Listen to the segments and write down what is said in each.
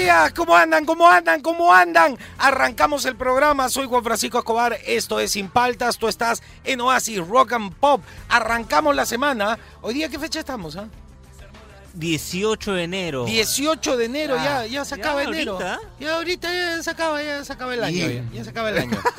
Días, ¿cómo andan? ¿Cómo andan? ¿Cómo andan? Arrancamos el programa, soy Juan Francisco Escobar, esto es Sin Paltas, tú estás en Oasis Rock and Pop. Arrancamos la semana. Hoy día, ¿qué fecha estamos? ah? 18 de enero. 18 de enero, ya, Ah, ya se ya acaba enero. ahorita. Ya ahorita ya se acaba, ya se acaba el año. Ya, ya se acaba el año.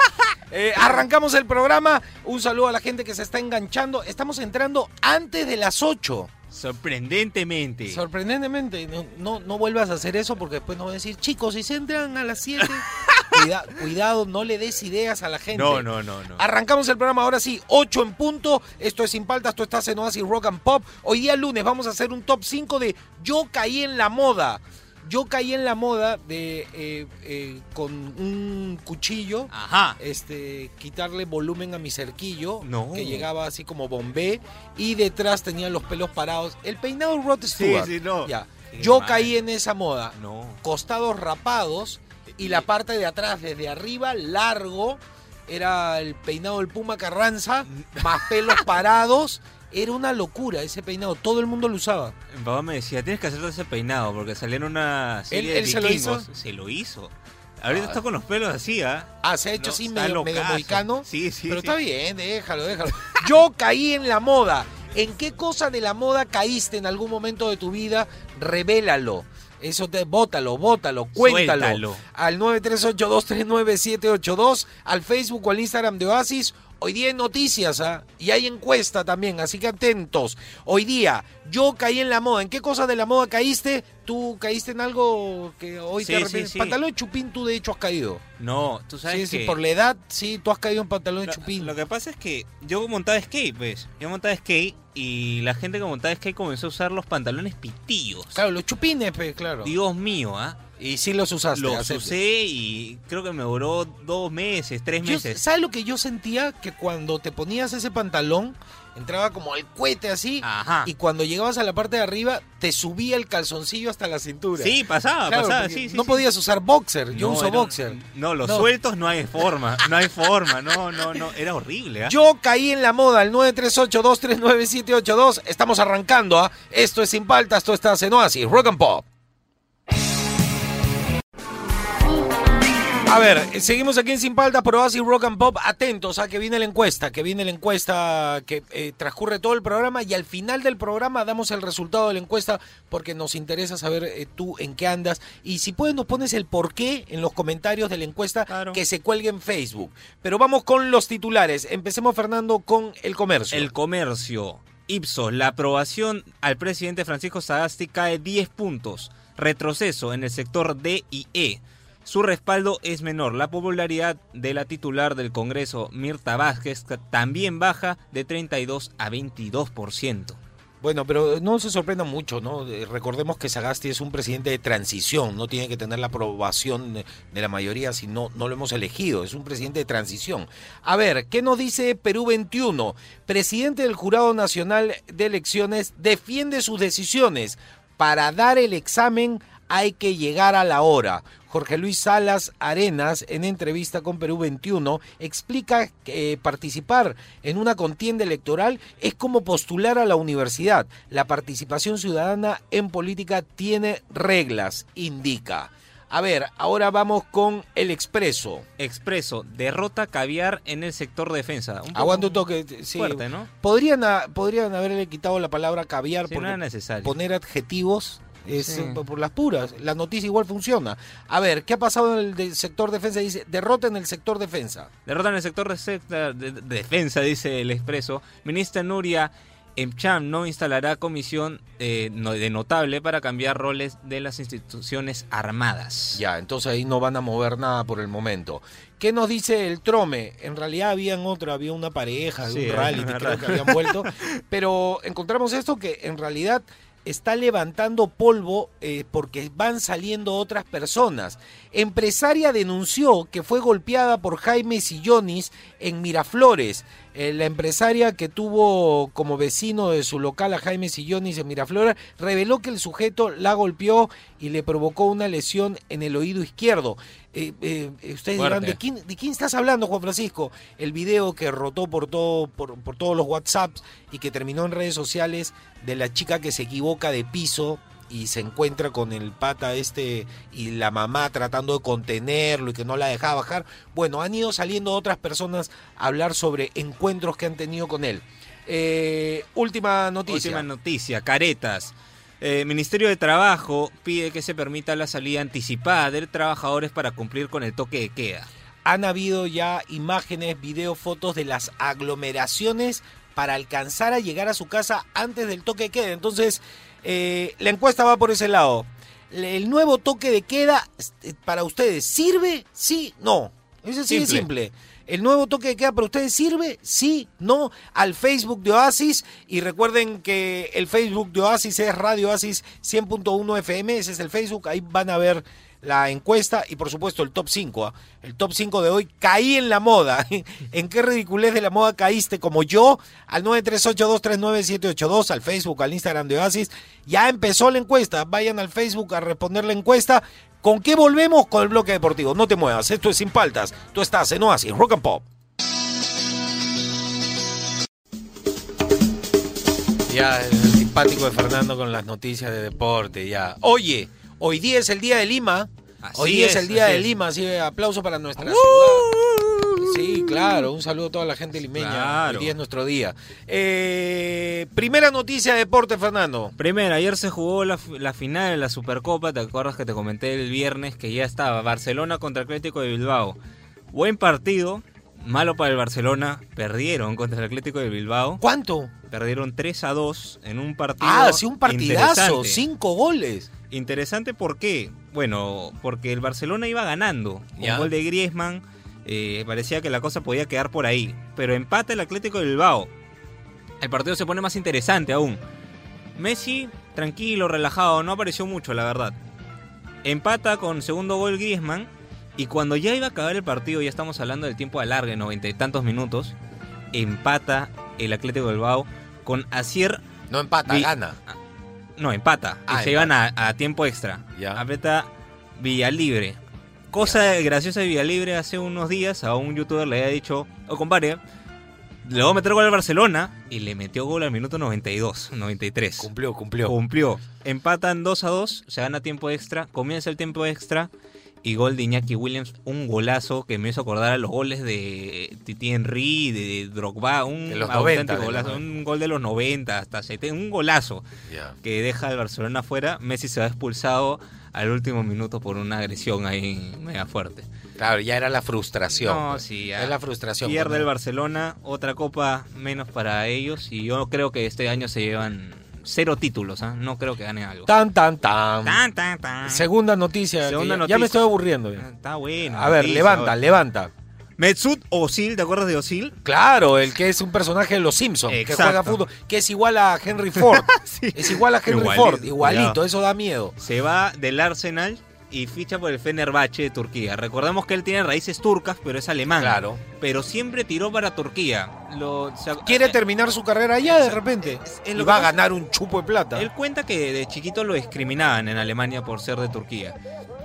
Eh, arrancamos el programa. Un saludo a la gente que se está enganchando. Estamos entrando antes de las 8. Sorprendentemente. Sorprendentemente, no, no, no vuelvas a hacer eso porque después nos van a decir, chicos, si se entran a las 7, cuida- cuidado, no le des ideas a la gente. no, no, no, no. Arrancamos el programa ahora sí, 8 en punto. Esto es Sin Paltas, tú estás en Oasis Rock and Pop. Hoy día lunes vamos a hacer un top 5 de Yo caí en la moda. Yo caí en la moda de eh, eh, con un cuchillo Ajá. este, quitarle volumen a mi cerquillo, No. que llegaba así como bombé, y detrás tenía los pelos parados. El peinado Rod Sí, Stewart. sí, no. Ya. Yo mal. caí en esa moda. No. Costados rapados y la parte de atrás, desde arriba, largo, era el peinado del Puma Carranza, más pelos parados. Era una locura ese peinado, todo el mundo lo usaba. Mi papá me decía, tienes que hacerte ese peinado porque salía en una serie ¿Él- de él se lo hizo? Se lo hizo. Ahorita Ah. está con los pelos así, ¿ah? Ah, se ha hecho No, así medio, medio. Sí, sí, Pero sí. está bien, déjalo, déjalo. Yo caí en la moda. ¿En qué cosa de la moda caíste en algún momento de tu vida? Revélalo. Eso te, bótalo, bótalo, cuéntalo. Suéltalo. Al 938239782, al Facebook o al Instagram de Oasis. Hoy día hay noticias, ¿ah? Y hay encuesta también, así que atentos. Hoy día, yo caí en la moda. ¿En qué cosa de la moda caíste? ¿Tú caíste en algo que hoy Sí, te sí, arrepientes? sí. Pantalón de chupín, tú de hecho has caído. No, tú sabes Sí, que... sí, por la edad, sí, tú has caído en pantalón de Lo, chupín. lo que pasa es que yo montaba skate, pues. Yo montaba skate y la gente que montaba skate comenzó a usar los pantalones pitillos. Claro, los chupines, pues, claro. Dios mío, ¿ah? Y sí los usaste. Los usé y creo que me duró dos meses, tres Yo- meses. ¿Sabes lo que yo sentía? Que cuando te ponías ese pantalón, entraba como el cohete así, Ajá. y cuando llegabas a la parte de arriba, te subía el calzoncillo hasta la cintura. Sí, pasaba, Claro, pasaba, sí, sí. no sí. podías usar boxer, yo No, uso era- boxer. No, los No. sueltos no hay forma, no hay forma, no, no, no, era horrible, ¿ah? Yo caí en la moda, el 938-239-782. Estamos arrancando, ¿ah? Esto es Sin Paltas, tú estás en Oasis, Rock and Pop. A ver, seguimos aquí en Sin Paltas por Oasis Rock and Pop. Atentos a que viene la encuesta, que viene la encuesta que eh, transcurre todo el programa y al final del programa damos el resultado de la encuesta porque nos interesa saber eh, tú en qué andas y si puedes nos pones el por qué en los comentarios de la encuesta Claro. que se cuelgue en Facebook. Pero vamos con los titulares. Empecemos, Fernando, con el comercio. El comercio. Ipsos, la aprobación al presidente Francisco Sagasti cae 10 puntos. Retroceso en el sector D y E. Su respaldo es menor. La popularidad de la titular del Congreso, Mirta Vázquez, también baja de 32 a 22%. Bueno, pero no se sorprenda mucho, ¿no? Eh, Recordemos que Sagasti es un presidente de transición, no tiene que tener la aprobación de de la mayoría si no, no lo hemos elegido, es un presidente de transición. A ver, ¿qué nos dice Perú 21? Presidente del Jurado Nacional de Elecciones defiende sus decisiones. Para dar el examen hay que llegar a la hora. Jorge Luis Salas Arenas, en entrevista con Perú 21, explica que eh, participar en una contienda electoral es como postular a la universidad. La participación ciudadana en política tiene reglas, indica. A ver, ahora vamos con el expreso. Expreso, derrota caviar en el sector defensa. Un Aguanta un toque. Sí. fuerte, ¿no? Podrían, podrían haberle quitado la palabra caviar Sí, no porque era necesario. poner adjetivos es Sí. eh, por las puras. La noticia igual funciona. A ver, ¿qué ha pasado en el sector defensa? Dice, derrota en el sector defensa. Derrota en el sector de, secta- de- de defensa, dice el Expreso. Ministra Nuria Emcham no instalará comisión eh, de notable para cambiar roles de las instituciones armadas. Ya, entonces ahí no van a mover nada por el momento. ¿Qué nos dice el Trome? En realidad habían otra, había una pareja, Sí, un una creo que habían vuelto. Pero encontramos esto que en realidad está levantando polvo eh, porque van saliendo otras personas. Empresaria denunció que fue golpeada por Jaime Sillonis en Miraflores. Eh, la empresaria que tuvo como vecino de su local a Jaime Sillonis en Miraflora reveló que el sujeto la golpeó y le provocó una lesión en el oído izquierdo. Eh, eh, ustedes dirán. ¿de quién, ¿de quién estás hablando, Juan Francisco? El video que rotó por, todo, por, por todos los WhatsApps y que terminó en redes sociales de la chica que se equivoca de piso y se encuentra con el pata este y la mamá tratando de contenerlo y que no la dejaba bajar. Bueno, han ido saliendo otras personas a hablar sobre encuentros que han tenido con él. Eh, última noticia. Última noticia, caretas. Eh, Ministerio de Trabajo pide que se permita la salida anticipada de trabajadores para cumplir con el toque de queda. Han habido ya imágenes, videos, fotos de las aglomeraciones para alcanzar a llegar a su casa antes del toque de queda. Entonces, eh, la encuesta va por ese lado. ¿El nuevo toque de queda eh, para ustedes sirve? Sí, no. Es Simple. simple. ¿El nuevo toque de queda para ustedes sirve? Sí, no. Al Facebook de Oasis. Y recuerden que el Facebook de Oasis es Radio Oasis 100.1 FM. Ese es el Facebook. Ahí van a ver la encuesta y por supuesto el top 5. ¿ah? El top 5 de hoy. Caí en la moda. ¿En qué ridiculez de la moda caíste como yo? Al 938239782, al Facebook, al Instagram de Oasis. Ya empezó la encuesta. Vayan al Facebook a responder la encuesta. ¿Con qué volvemos? Con el bloque deportivo. No te muevas. Esto es Sin Paltas. Tú estás en Oasis, Rock and Pop. Ya, el simpático de Fernando con las noticias de deporte, ya. Oye, hoy día es el día de Lima. Así hoy día es, es, el día de es. Lima, así que aplauso para nuestra ¡Uh! ciudad. Sí, claro, un saludo a toda la gente limeña. Claro. Hoy día es nuestro día. Eh, primera noticia de deporte, Fernando. Primero, ayer se jugó la, la final de la Supercopa, ¿te acuerdas que te comenté el viernes que ya estaba Barcelona contra Atlético de Bilbao? Buen partido, malo para el Barcelona, perdieron contra el Atlético de Bilbao, ¿Cuánto? perdieron 3 a 2 en un partido Ah, sí, un partidazo, interesante. cinco goles. Interesante ¿por qué? Bueno, porque el Barcelona iba ganando, con Ya. gol de Griezmann, eh, parecía que la cosa podía quedar por ahí, pero empata el Atlético de Bilbao. El partido se pone más interesante aún. Messi, tranquilo, relajado, no apareció mucho, la verdad. Empata con segundo gol Griezmann. Y cuando ya iba a acabar el partido, ya estamos hablando del tiempo de alargue, noventa y tantos minutos, empata el Atlético de Bilbao con Asier No empata, Vi- gana. No, empata. Ah, y se iban a, a tiempo extra. Ya. Aprieta Villalibre. Cosa graciosa de Villalibre hace unos días a un youtuber le había dicho, o compadre, le voy a meter gol al Barcelona y le metió gol al minuto 92, 93. Cumplió, cumplió. Cumplió. Empatan 2 a 2, se gana tiempo extra, comienza el tiempo extra y gol de Iñaki Williams, un golazo que me hizo acordar a los goles de Titi Henry, de Drogba, un De los auténtico 90, de golazo, los un gol de los 90 hasta 70, un golazo Ya. que deja al Barcelona afuera. Messi se va expulsado al último minuto por una agresión ahí mega fuerte. Claro, ya era la frustración. No, pues. sí, ya. Es la frustración. Pierde pues, el. Barcelona, otra copa menos para ellos y yo creo que este año se llevan cero títulos, ¿ah? no creo que ganen algo. Tan, tan, tan. Tan, tan, tan. Segunda noticia. Segunda ya, noticia. ya me estoy aburriendo. ya. Ah, Está bueno. A ver, noticia, levanta, levanta. Mesut Özil, ¿te acuerdas de Özil? Claro, el que es un personaje de los Simpsons, que juega fútbol, que es igual a Henry Ford. Sí. Es igual a Henry Igualito, Ford, igualito, cuidado. eso da miedo. Se va del Arsenal y ficha por el Fenerbahce de Turquía. Recordemos que él tiene raíces turcas, pero es alemán. Claro. Pero siempre tiró para Turquía. Lo, Quiere terminar su carrera allá de repente. en Y lo va a ganar un chupo de plata. Él cuenta que de chiquito lo discriminaban en Alemania por ser de Turquía.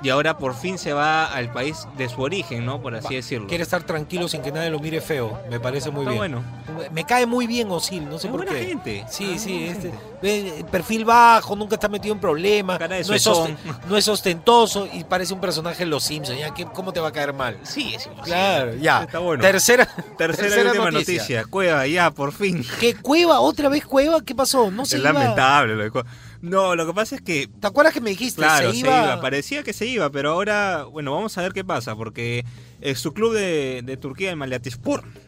Y ahora por fin se va al país de su origen, ¿no? Por así Va, decirlo. Quiere estar tranquilo sin que nadie lo mire feo. Me parece muy Está bien. bueno. Me cae muy bien Osil, no sé Es por buena qué. gente. Sí, Ah, sí, este, gente. perfil bajo, nunca está metido en problemas, no, es no es ostentoso y parece un personaje de los Simpsons. ¿ya? ¿Qué- ¿Cómo te va a caer mal? Sí, es imposible. Claro, ya. Está bueno. Tercera, Tercera, y última noticia. Cueva, ya, por fin. ¿Qué cueva? ¿Otra vez cueva? ¿Qué pasó? No se es iba. lamentable lo de Cueva. No, lo que pasa es que ¿Te acuerdas que me dijiste? Claro, se se iba. Parecía que se iba, pero ahora, bueno, vamos a ver qué pasa, porque eh, su club de, de Turquía, el Malatyaspor, Ya.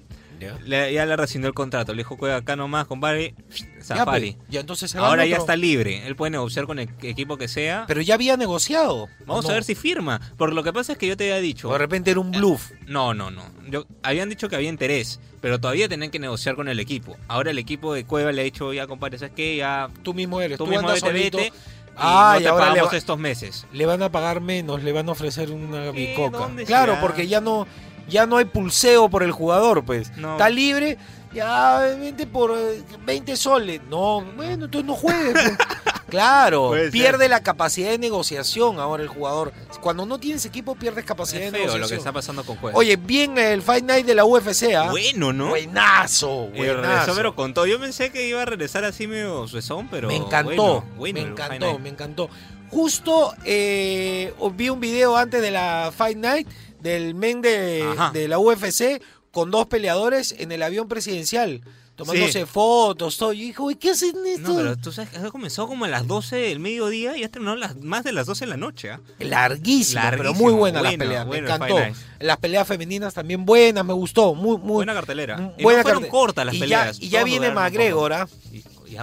Le- ya le rescindió el contrato. Le dijo, juega acá nomás, compadre, Ya, Safari. pe, ya, entonces se va ahora ya otro. está libre. Él puede negociar con el equipo que sea. Pero ya había negociado. Vamos ¿o a ver si firma. Porque lo que pasa es que yo te había dicho. O de repente era un bluff. No, no, no. Yo, habían dicho que había interés, pero todavía tenían que negociar con el equipo. Ahora el equipo de Cueva le ha dicho, ya compadre, ¿sabes qué? Ya Tú mismo eres. tú, Tú, mismo vete, vete. Y Ah, no y te le pagamos va- estos meses. Le van a pagar menos, le van a ofrecer una bicoca. ¿Dónde Claro, será? porque ya no ya no hay pulseo por el jugador, pues. No. Está libre, ya vente por eh, 20 soles. No, bueno, entonces no juegue. pues. Claro, pierde la capacidad de negociación ahora el jugador. Cuando no tienes equipo pierdes capacidad Es de feo lo que negociación. está pasando con Cueva. Oye, bien el Fight Night de la UFC, ¿ah? bueno, ¿no? Buenazo, Eh, regresó, buenazo. pero con todo. Yo pensé que iba a regresar así medio suezón, pero. me encantó, bueno, bueno, me encantó, me encantó. Justo eh, vi un video antes de la Fight Night del men de, de la UFC con dos peleadores en el avión presidencial, tomándose Sí. fotos, todo. Y dije, ¿qué hacen esto? No, pero tú sabes que eso comenzó como a las 12 del mediodía y ya terminó las, más de las 12 de la noche. Larguísimo, pero muy buenas las bueno, peleas, bueno me encantó. Las peleas femeninas también buenas, me gustó, muy, muy Buena cartelera. Y buena no fueron cortas las y peleas. Ya, y ya viene McGregor, ¿ah?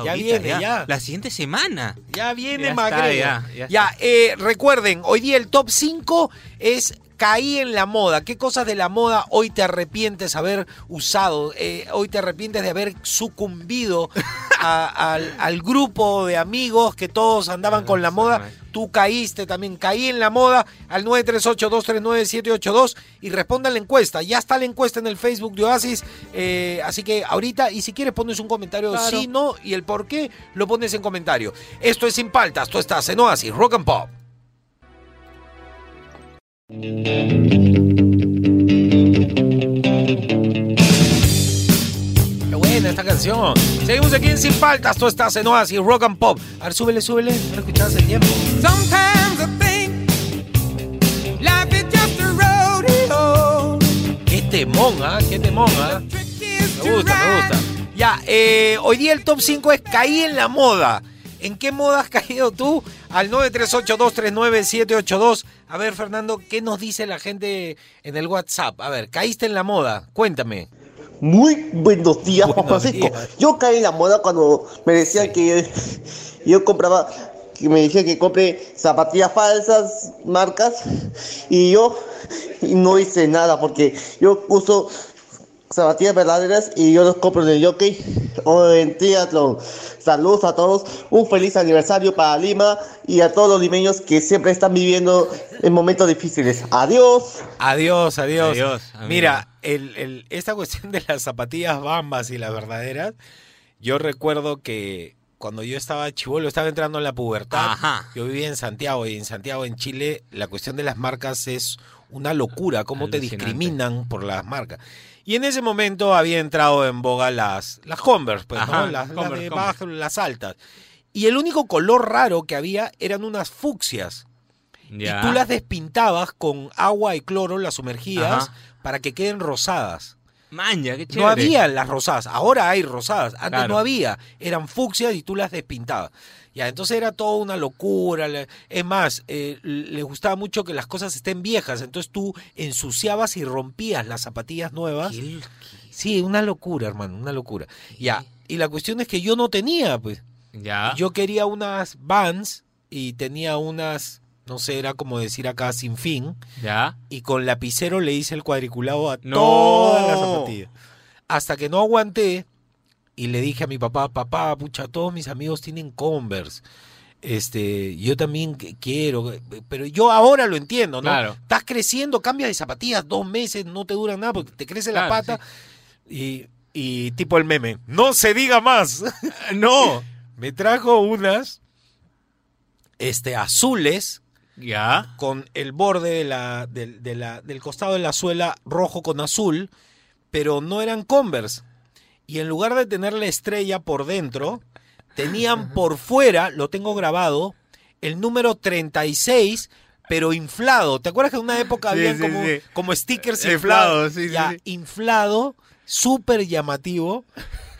Ya viene, ya. La siguiente semana. Ya viene está, Ya, ya eh, recuerden, hoy día el top 5 es caí en la moda. ¿Qué cosas de la moda hoy te arrepientes haber usado? Eh, hoy te arrepientes de haber sucumbido a- al, al grupo de amigos que todos andaban con la moda. Tú caíste también, caí en la moda al 938-239-782 y responda a la encuesta. Ya está la encuesta en el Facebook de Oasis. eh, así que ahorita, y si quieres pones un comentario Claro. sí, no, y el por qué, lo pones en comentario. Esto es Sin Paltas, tú estás en Oasis, Rock and Pop. Qué buena esta canción. Seguimos aquí en Sin Paltas, tú estás en Oasis, Rock and Pop. A ver, súbele, súbele, no lo hace tiempo. Sometimes I think life is just a rodeo. Qué temón, ¿ah? Qué temón, ¿ah? Me gusta, me gusta. Ya, eh, hoy día el top 5 es caí en la moda. ¿En qué moda has caído tú? Al 938-239-782. A ver, Fernando, ¿qué nos dice la gente en el WhatsApp? A ver, caíste en la moda. Cuéntame. Muy buenos días, Juan Buenos Francisco. días. Yo caí en la moda cuando me decían que yo compraba, que me decían que compre zapatillas falsas, marcas, y yo no hice nada porque yo uso zapatillas verdaderas y yo los compro en el jockey o en triatlón. Saludos a todos, un feliz aniversario para Lima y a todos los limeños que siempre están viviendo en momentos difíciles. Adiós. Adiós, adiós. Adiós. Mira, el- el- esta cuestión de las zapatillas bambas y las verdaderas, yo recuerdo que cuando yo estaba chivolo, estaba entrando en la pubertad, Ajá. yo vivía en Santiago y en Santiago, en Chile, la cuestión de las marcas es una locura, cómo te discriminan por las marcas. Y en ese momento había entrado en boga las, las Converse, pues, Ajá, ¿no? Las, las de bajo, las altas. Y el único color raro que había eran unas fucsias. Ya. Y tú las despintabas con agua y cloro, las sumergías Ajá. para que queden rosadas. Manja, qué chévere. No había las rosadas, ahora hay rosadas, antes Claro. no había, eran fucsias y tú las despintabas. Ya, entonces era toda una locura. Es más, eh, le gustaba mucho que las cosas estén viejas, entonces tú ensuciabas y rompías las zapatillas nuevas. Qué- Sí, una locura, hermano, una locura. Ya, y la cuestión es que yo no tenía, pues. Ya. Yo quería unas Vans y tenía unas, no sé, era como decir acá sin fin, Ya. y con lapicero le hice el cuadriculado a No. todas las zapatillas. Hasta que no aguanté y le dije a mi papá, papá, pucha, todos mis amigos tienen Converse. Este, yo también quiero, pero yo ahora lo entiendo, ¿no? Claro. Estás creciendo, cambias de zapatillas dos meses, no te duran nada porque te crece la pata. Y, y tipo el meme, no se diga más. No. Me trajo unas este, azules Ya. con el borde de la, del- de la- del costado de la suela rojo con azul, pero no eran Converse. Y en lugar de tener la estrella por dentro, tenían por fuera, lo tengo grabado, el número 36, pero inflado. ¿Te acuerdas que en una época Sí, sí, como, sí. como stickers Inflado, inflados? sí, sí, ya, sí. inflado, súper llamativo.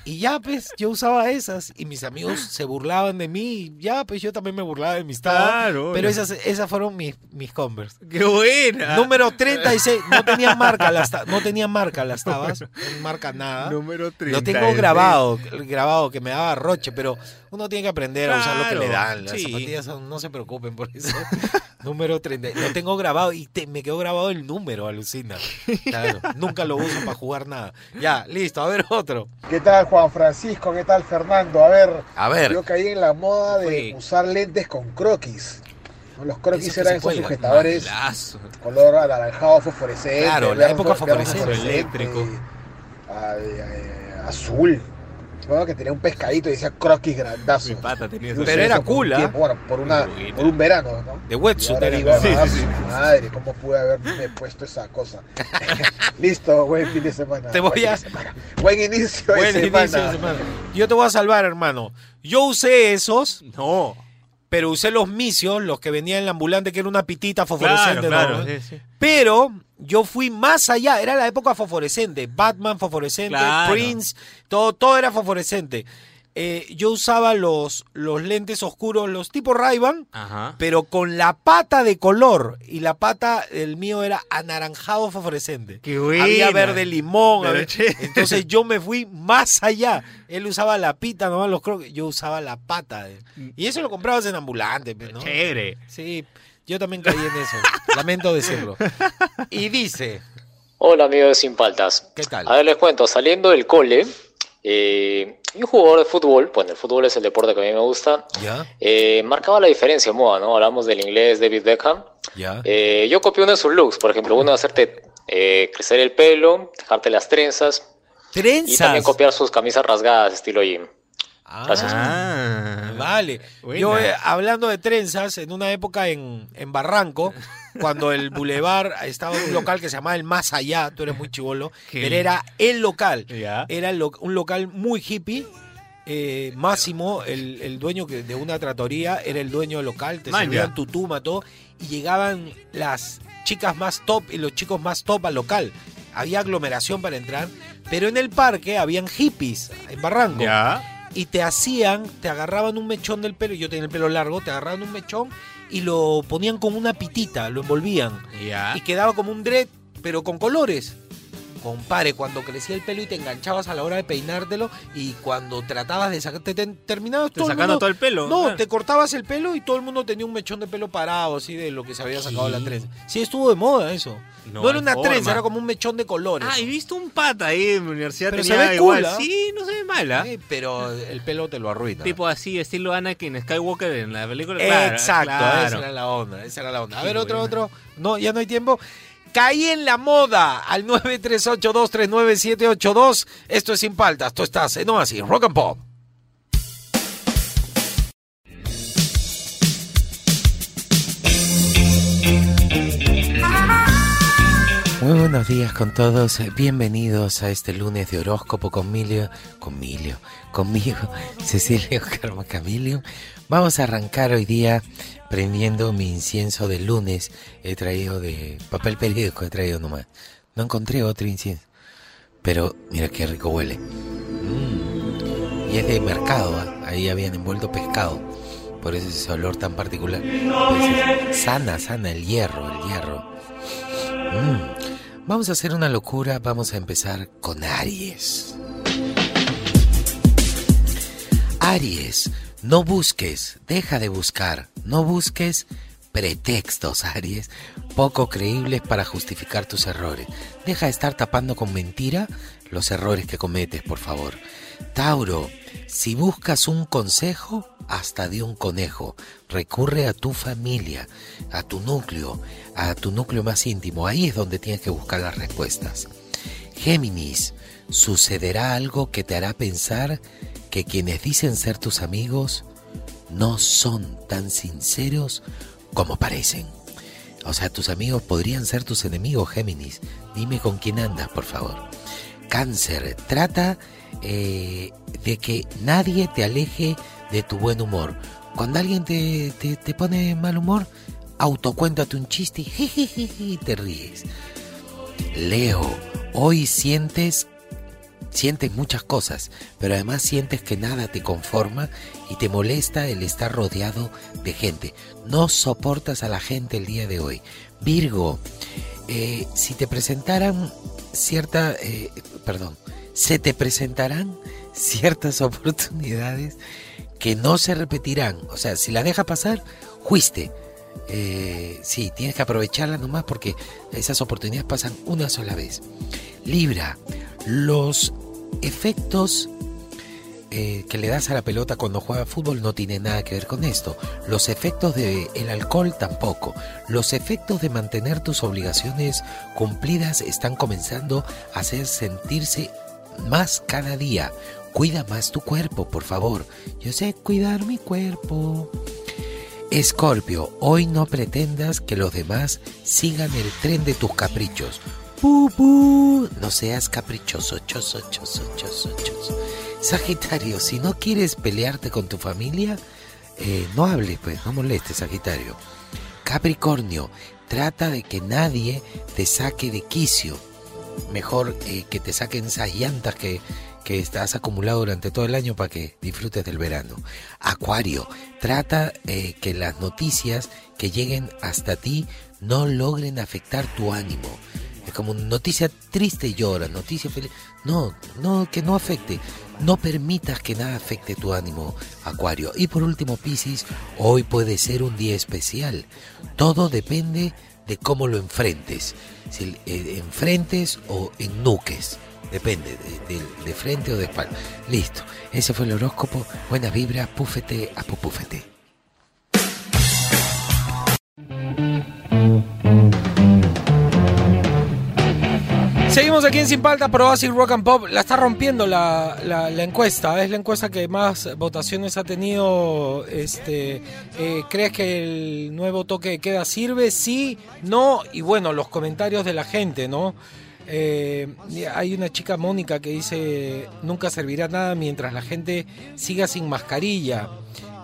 Y ya, pues, yo usaba esas y mis amigos se burlaban de mí. Y ya, pues, yo también me burlaba de mis tabas. Claro, Pero esas, esas fueron mis, mis Converse. Qué buena. Número 36. No tenían marca las no tenían marca las tabas. No marca nada. Número Lo tengo grabado, grabado que me daba roche, pero uno tiene que aprender a usar lo que le dan. Las sí. zapatillas son- no se preocupen por eso. número 30. Lo tengo grabado y te- me quedó grabado el número, alucina. Claro, nunca lo uso para jugar nada. Ya, listo, a ver otro. ¿Qué tal Juan Francisco? ¿Qué tal Fernando? A ver, A ver. yo caí en la moda de Uy. usar lentes con croquis. Los croquis Eso eran esos sujetadores Malazo. color anaranjado fosforescente. Claro, la época fosforescente. Eléctrico. ah, eh, azul. Que tenía un pescadito y decía croquis grandazo. Mi pata tenía eso. Pero era cool, ¿ah? Bueno, por, una, por un verano, ¿no? De wetsuit era. digo, ¿no? Sí, ah, sí, sí. su madre, ¿cómo pude haberme puesto esa cosa? Listo, buen fin de semana. Te voy buen a- de semana. Buen inicio de Buen semana. inicio de semana. Yo te voy a salvar, hermano. Yo usé esos, No. Pero usé los misios, los que venían en la ambulante, que era una pitita Claro, fosforescente. claro. ¿no? sí, sí. Pero yo fui más allá, era la época fosforescente. Batman fosforescente, Claro. Prince, todo, todo era fosforescente. Eh, yo usaba los, los lentes oscuros, los tipo Ray-Ban, Ajá. pero con la pata de color. Y la pata, el mío era anaranjado fosforescente. Qué buena. Había verde limón. Había-. Entonces yo me fui más allá. Él usaba la pita, nomás los crocs. Yo usaba la pata. de- Y eso lo comprabas en ambulante, pues, ¿no? Chévere. Sí, yo también caí en eso. Lamento decirlo. Y dice, Hola amigos de Sin Paltas. ¿qué tal? A ver, les cuento, saliendo del cole, eh, un jugador de fútbol, bueno, el fútbol es el deporte que a mí me gusta, ¿Ya? eh, marcaba la diferencia en moda, ¿no? Hablamos del inglés David Beckham. ¿Ya? Eh, yo copié uno de sus looks, por ejemplo, uno de hacerte eh, crecer el pelo, dejarte las trenzas y también Trenzas. copiar sus camisas rasgadas estilo gym. Ah, Gracias. Ah. Vale. Buena. Yo, eh, hablando de trenzas, en una época en, en Barranco, cuando el Boulevard estaba en un local que se llamaba El Más Allá, tú eres muy chivolo, pero era el local. Era el lo- un local muy hippie. eh, Máximo, el, el dueño que- de una tratoría, era el dueño del local, te Man, servían ya. tu tuma, todo, y llegaban las chicas más top y los chicos más top al local. Había aglomeración para entrar, pero en el parque habían hippies en Barranco y te hacían, te agarraban un mechón del pelo, yo tenía el pelo largo, te agarraban un mechón y lo ponían como una pitita, lo envolvían Ya. y quedaba como un dread, pero con colores. Compare, cuando crecía el pelo y te enganchabas a la hora de peinártelo y cuando tratabas de sacarte, te, terminabas Te todo el sacando mundo- todo el pelo. No, Claro. te cortabas el pelo y todo el mundo tenía un mechón de pelo parado, así de lo que se había sacado la trenza. Sí, estuvo de moda eso. No, No era una forma. trenza, era como un mechón de colores. Ah, he visto un pata ahí en mi universidad. Pero se tenía ve igual. cool, ¿ah? Sí, no se ve mala. Eh, pero el pelo te lo arruina. Tipo así, estilo Anakin Skywalker en la película. Claro, Exacto, claro. esa era la onda, esa era la onda. A ver, otro, otro. No, ya no hay tiempo. Caí en la moda al 938239782. Esto es Sin Paltas, tú estás en Oasis, Rock and Pop. Muy buenos días con todos, bienvenidos a este lunes de horóscopo con Milio, con Milio, conmigo, Cecilio Carma Camilio. Vamos a arrancar hoy día prendiendo mi incienso de lunes. He traído de papel periódico, he traído nomás. No encontré otro incienso, pero mira qué rico huele. Mm. Y es de mercado, ¿ah? ahí habían envuelto pescado, por eso ese olor tan particular. Pues, sana, sana, el hierro, el hierro. Mm. Vamos a hacer una locura, vamos a empezar con Aries. Aries, no busques, deja de buscar, no busques pretextos, Aries, poco creíbles para justificar tus errores. Deja de estar tapando con mentira los errores que cometes, por favor. Tauro, si buscas un consejo, hasta de un conejo. Recurre a tu familia, a tu núcleo, a tu núcleo más íntimo. Ahí es donde tienes que buscar las respuestas. Géminis, sucederá algo que te hará pensar que quienes dicen ser tus amigos no son tan sinceros como parecen. O sea, tus amigos podrían ser tus enemigos, Géminis. Dime con quién andas, por favor. Cáncer, trata eh, de que nadie te aleje de tu buen humor. Cuando alguien te, te, te pone mal humor, autocuéntate un chiste y te ríes. Leo, hoy sientes sientes muchas cosas, pero además sientes que nada te conforma y te molesta el estar rodeado de gente. No soportas a la gente el día de hoy. Virgo, eh, si te presentaran cierta, eh, perdón, se te presentarán ciertas oportunidades que no se repetirán. O sea, si la deja pasar, juiste. Eh, sí, tienes que aprovecharla nomás porque esas oportunidades pasan una sola vez. Libra, los efectos eh, que le das a la pelota cuando juega fútbol no tiene nada que ver con esto. Los efectos del el alcohol tampoco. Los efectos de mantener tus obligaciones cumplidas están comenzando a hacer sentirse más cada día. Cuida más tu cuerpo, por favor. Yo sé cuidar mi cuerpo. Escorpio, hoy no pretendas que los demás sigan el tren de tus caprichos. Pu, pu. No seas caprichoso, choso, choso, choso, choso. Sagitario, si no quieres pelearte con tu familia, eh, no hables, pues, no molestes, Sagitario. Capricornio, trata de que nadie te saque de quicio. Mejor eh, que te saquen esas llantas que, que estás acumulado durante todo el año para que disfrutes del verano. Acuario, trata eh, que las noticias que lleguen hasta ti no logren afectar tu ánimo. Es como noticia triste llora, noticia feliz. No, no, que no afecte. No permitas que nada afecte tu ánimo, Acuario. Y por último, Piscis, hoy puede ser un día especial. Todo depende de cómo lo enfrentes. Si eh, enfrentes o en nuques. Depende, de, frente o de espalda. Listo. Ese fue el horóscopo. Buena vibra, púfete a. Seguimos aquí en Sin Palta, Pro Acid Rock and Pop. La está rompiendo la encuesta. Es la encuesta que más votaciones ha tenido. Este, eh, ¿Crees que el nuevo toque de queda sirve? Sí, no. Y bueno, los comentarios de la gente, ¿no? Eh, hay una chica Mónica que dice nunca servirá nada mientras la gente siga sin mascarilla.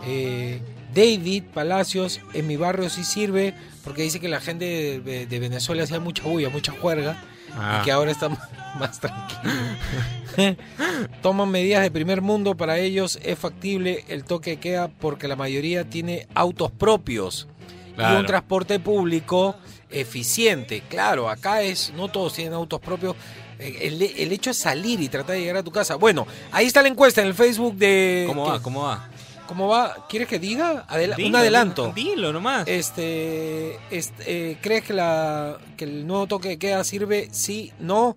Eh, David Palacios en mi barrio sí sirve porque dice que la gente de, de Venezuela hacía mucha bulla, mucha juerga Ah. y que ahora está más tranquilo. Toman medidas de primer mundo, para ellos es factible el toque queda porque la mayoría tiene autos propios y un transporte público eficiente. Claro, acá es no todos tienen autos propios. Eh, El, el hecho es salir y tratar de llegar a tu casa. Bueno, ahí está la encuesta en el Facebook de ¿Cómo va? ¿Cómo va? ¿Cómo va? ¿Quieres que diga? Adela- un adelanto. Dilo nomás. Este, este, eh, ¿crees que, la, que el nuevo toque de queda sirve? Sí, no.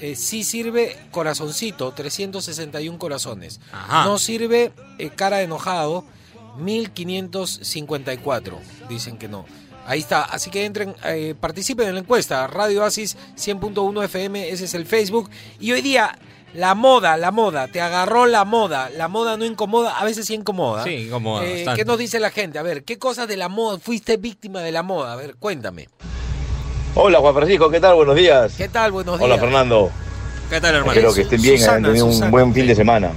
Eh, sí sirve corazoncito, 361 corazones. Ajá. No sirve eh, cara de enojado, 1554. Dicen que no. Ahí está, así que entren, eh, participen en la encuesta. Radio Asis 100.1 FM, ese es el Facebook. Y hoy día, la moda, la moda, te agarró la moda. La moda no incomoda, a veces sí incomoda. Sí, incomoda Eh. ¿Qué nos dice la gente? A ver, ¿qué cosas de la moda fuiste víctima de la moda? A ver, cuéntame. Hola Juan Francisco, ¿qué tal? Buenos días. ¿Qué tal? Buenos Hola días. Fernando. ¿Qué tal, hermano? Espero que estén bien, Susana, hayan tenido Susana. un buen fin de semana.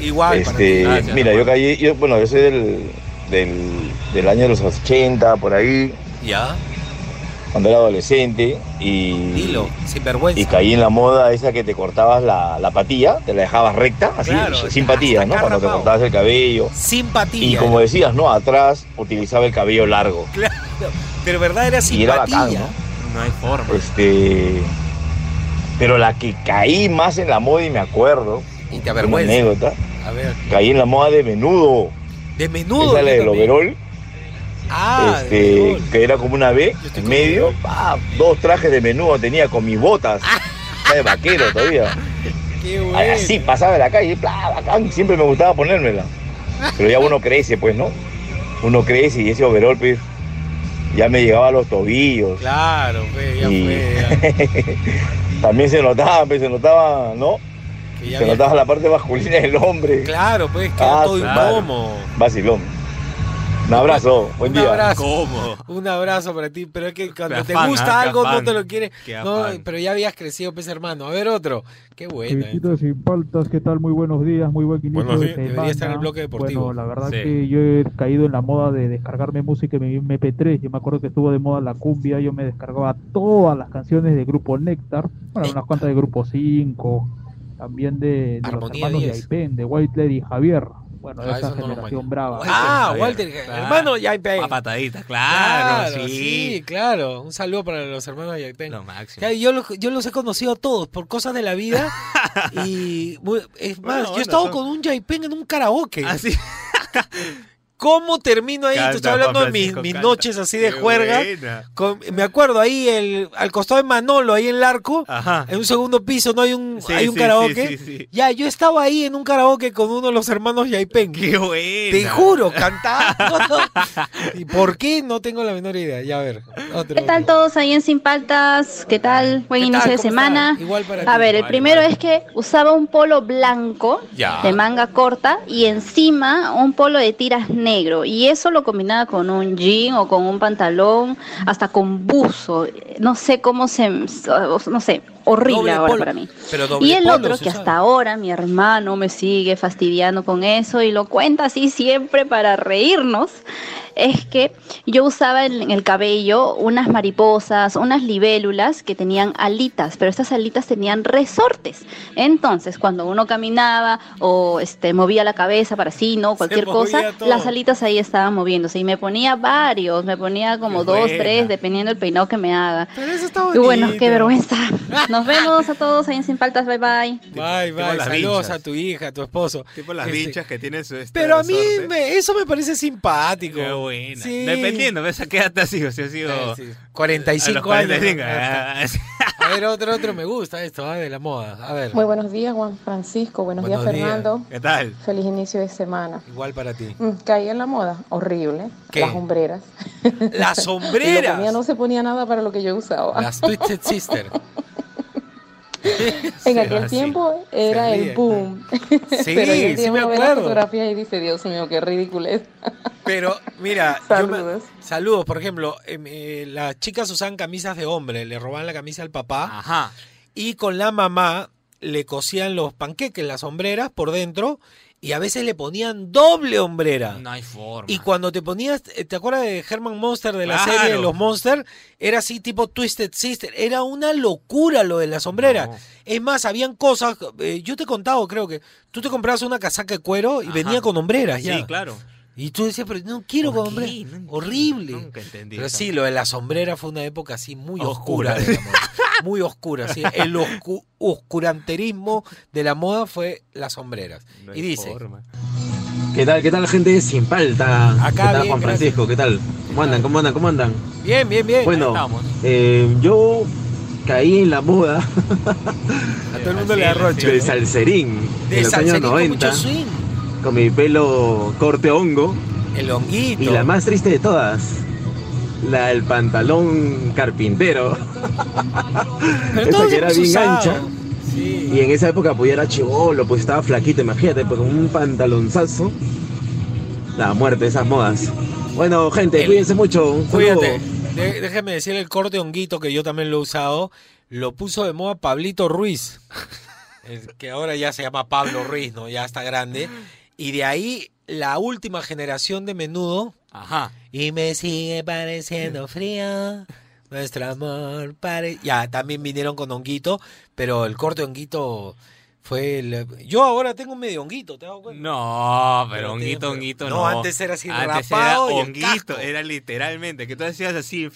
Igual, para Este, ti. Gracias, mira, yo caí, yo, bueno, yo soy del, del, del año de los 80, por ahí, Ya, cuando era adolescente, y, dilo, sin vergüenza. y caí en la moda esa que te cortabas la, la patilla, te la dejabas recta, así, Claro, sin patilla, ¿no? Cuando te cortabas el cabello. Simpatía. Y como decías, ¿no? Atrás utilizaba el cabello largo. Claro, pero verdad era Y era bacán, ¿no? No hay forma. Este. Pero la que caí más en la moda y me acuerdo, Y te una avergüenza. anécdota, A ver, caí en la moda de menudo. De menudo. Esa la yo del overol, Ah, de este, que era como una B en medio, pa, dos trajes de menudo tenía con mis botas. Está de vaquero todavía. Qué bueno. Así pasaba en la calle, pla, bacán, siempre me gustaba ponérmela. Pero ya uno crece, pues, ¿no? Uno crece y ese overol, pues, ya me llegaba a los tobillos. Claro, fe, ya Y- fue. También se notaba, pues, se notaba, ¿no? Que ya Se había- notaba la parte masculina del hombre. Claro, pues, queda Ah, todo claro. incómodo. Vacilón. Un abrazo, buen Un día. abrazo. ¿Cómo? Un abrazo para ti, pero es que cuando Qué te afán, gusta ah, algo no te lo quieres. No, pero ya habías crecido, pues hermano. A ver otro. Qué bueno. eh. Sin paltas, ¿qué tal? Muy buenos días, muy buen inicio Buenos de días. Debería estar en el bloque deportivo. Bueno, la verdad Sí. que yo he caído en la moda de descargarme música en mi MP3. Yo me acuerdo que estuvo de moda la cumbia, yo me descargaba todas las canciones de Grupo Néctar, bueno, unas cuantas de Grupo 5, también de, de los hermanos 10. de Aipen, de White Lady y Javier. Bueno, Ah, esa eso no lo generación brava. Ah, Javier, Walter, claro. hermano Yaipen. A pataditas, claro, sí. sí, claro. Un saludo para los hermanos Yaipen. Lo máximo. Claro, yo, los, yo los he conocido a todos por cosas de la vida. y es más, Bueno, yo he bueno, estado son- con un Yaipen en un karaoke. Así. ¿Cómo termino ahí? Te estoy hablando de mis, noches así de Qué juerga. Con- me acuerdo ahí el, al costado de Manolo, ahí en el arco, Ajá. en un segundo piso, no hay un, Sí, hay un sí, karaoke. sí, sí, sí. Ya, yo estaba ahí en un karaoke con uno de los hermanos Yaipen. Qué buena. Te juro, cantando. ¿Y por qué? No tengo la menor idea. Ya, a ver. otro, ¿Qué tal todos ahí en Sin Paltas? ¿Qué tal? Buen ¿Qué inicio tal? de ¿Cómo semana. Igual para A ti. ver, el Vale, primero vale. es que usaba un polo blanco Ya. de manga corta y encima un polo de tiras negro. Y eso lo combinaba con un jean o con un pantalón, hasta con buzo. No sé cómo se... No sé, horrible ahora polo. para mí. Y el polo otro que hasta ahora mi hermano me sigue fastidiando con eso y lo cuenta así siempre para reírnos, es que yo usaba en el cabello unas mariposas, unas libélulas que tenían alitas, pero estas alitas tenían resortes. Entonces, cuando uno caminaba o este movía la cabeza para sí, no, cualquier cosa, todo. las alitas ahí estaban moviéndose y me ponía varios, me ponía como Qué dos, buena. tres, dependiendo del peinado que me haga. Pero eso está Y bueno, qué vergüenza. Nos vemos a todos ahí en Sin Paltas, bye bye. Bye, bye. Saludos a tu hija, a tu esposo. Tipo las Este, bichas que tienen su este Pero a mí me- eso me parece simpático. Buena. Sí. Dependiendo, ¿ves a qué edad te has ido? Si has sido... Eh, sí. a los 45, 45. años. ah. A ver, otro, otro me gusta esto, ah, de la moda. A ver, Muy buenos días, Juan Francisco. Buenos, Buenos días, días. Fernando. ¿Qué tal? Feliz inicio de semana. igual para ti. Mm, caí en la moda, horrible. ¿Qué? Las hombreras. Las sombreras. no se ponía nada para lo que yo usaba. Las Twisted Sister. en aquel así. tiempo era el boom. Sí, Pero en sí me acuerdo. fotografías y dice, Dios mío, qué ridículo es. Pero mira, yo me- Saludos. saludos, por ejemplo, em, eh, las chicas usaban camisas de hombre, le robaban la camisa al papá Ajá. y con la mamá le cosían los panqueques, las sombreras por dentro y a veces le ponían doble hombrera. No hay forma. Y cuando te ponías, eh, ¿te acuerdas de Herman Monster de la Claro. serie de los Monster? Era así tipo Twisted Sister. Era una locura lo de la sombrera. No. Es más, habían cosas, eh, yo te he contado, creo que tú te comprabas una casaca de cuero y Ajá. venía con hombreras Sí, ya. claro. Y tú decías, pero no quiero hombrera. No. Horrible. Nunca entendí Pero eso. sí, lo de la sombrera fue una época así muy oscura. Oscura. de la moda. Muy oscura, sí. El oscu- oscuranterismo de la moda fue las sombreras. No y dice, forma. ¿Qué tal, qué tal, gente? Sin palta. Acá ¿Qué tal, bien, Juan gracias. Francisco? ¿Qué tal? ¿Cómo andan? ¿Cómo andan? ¿Cómo andan? bien, bien, bien. Bueno, estamos. eh, yo caí en la moda A todo el mundo le Así, arrocha. del salserín De en los años salserín con 90, mucho swing. Con mi pelo corte hongo El honguito. y la más triste de todas, la del pantalón carpintero. Pero esa que era bien usado. ancha. Sí. Y en esa época pues era chivolo, pues estaba flaquito, imagínate, pues con un pantalonzazo. La muerte de esas modas. Bueno, gente, El- cuídense mucho. Un. Cuídate. De- déjeme decir el corte honguito que yo también lo he usado. Lo puso de moda Pablito Ruiz. Que ahora ya se llama Pablo Ruiz, ¿no? Ya está grande. Y de ahí la última generación de menudo. Ajá. Y me sigue pareciendo frío. Nuestro amor pare... Ya, también vinieron con honguito. Pero el corte honguito fue el... Yo ahora tengo un medio honguito, ¿te das cuenta? No, pero Pero honguito, honguito no, no. antes era así Antes rapado era honguito, casco. era literalmente, que tú decías así,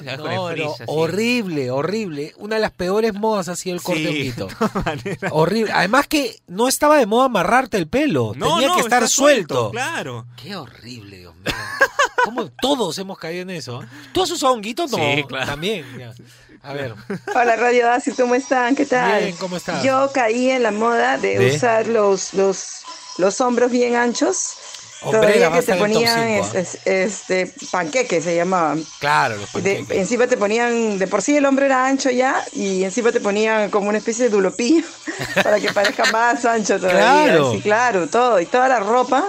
No, no, horrible, horrible. Una de las peores modas ha sido el corte Sí, de. Horrible. Además que no estaba de moda amarrarte el pelo. No, Tenía no, que estar suelto. Claro. Qué horrible, Dios mío. ¿Cómo todos hemos caído en eso? ¿Tú has usado honguito? No, Sí, claro. también. ya. A ver, Hola Radio Asi, ¿cómo están? ¿Qué tal? Bien, ¿cómo estás? Yo caí en la moda de, ¿De? usar los, los, los hombros bien anchos. Hombrera Todavía que te ponían es- es- este panqueques se llamaban. claro, los De- panqueques. encima te ponían, de por sí el hombro era ancho ya, y encima te ponían como una especie de dulopillo para que parezca más ancho todavía. Claro. Sí, claro, todo. Y toda la ropa,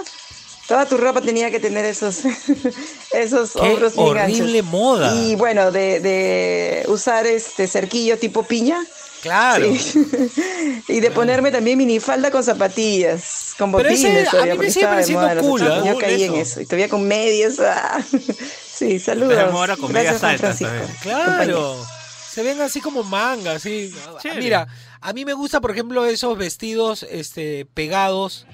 toda tu ropa tenía que tener esos, esos Qué hombros bien horrible anchos. moda. Y bueno, de, de usar este cerquillo tipo piña. Claro. Sí. y de ponerme también minifalda con zapatillas, con Pero botines ese a todavía, mí me porque sigue pareciendo cool. Yo caí en eso. Y todavía con medias. ah. sí, saludos. Tenemos ahora con medias altas. Claro. Se ven así como manga, así. Chévere. Mira, a mí me gusta, por ejemplo, esos vestidos este, pegados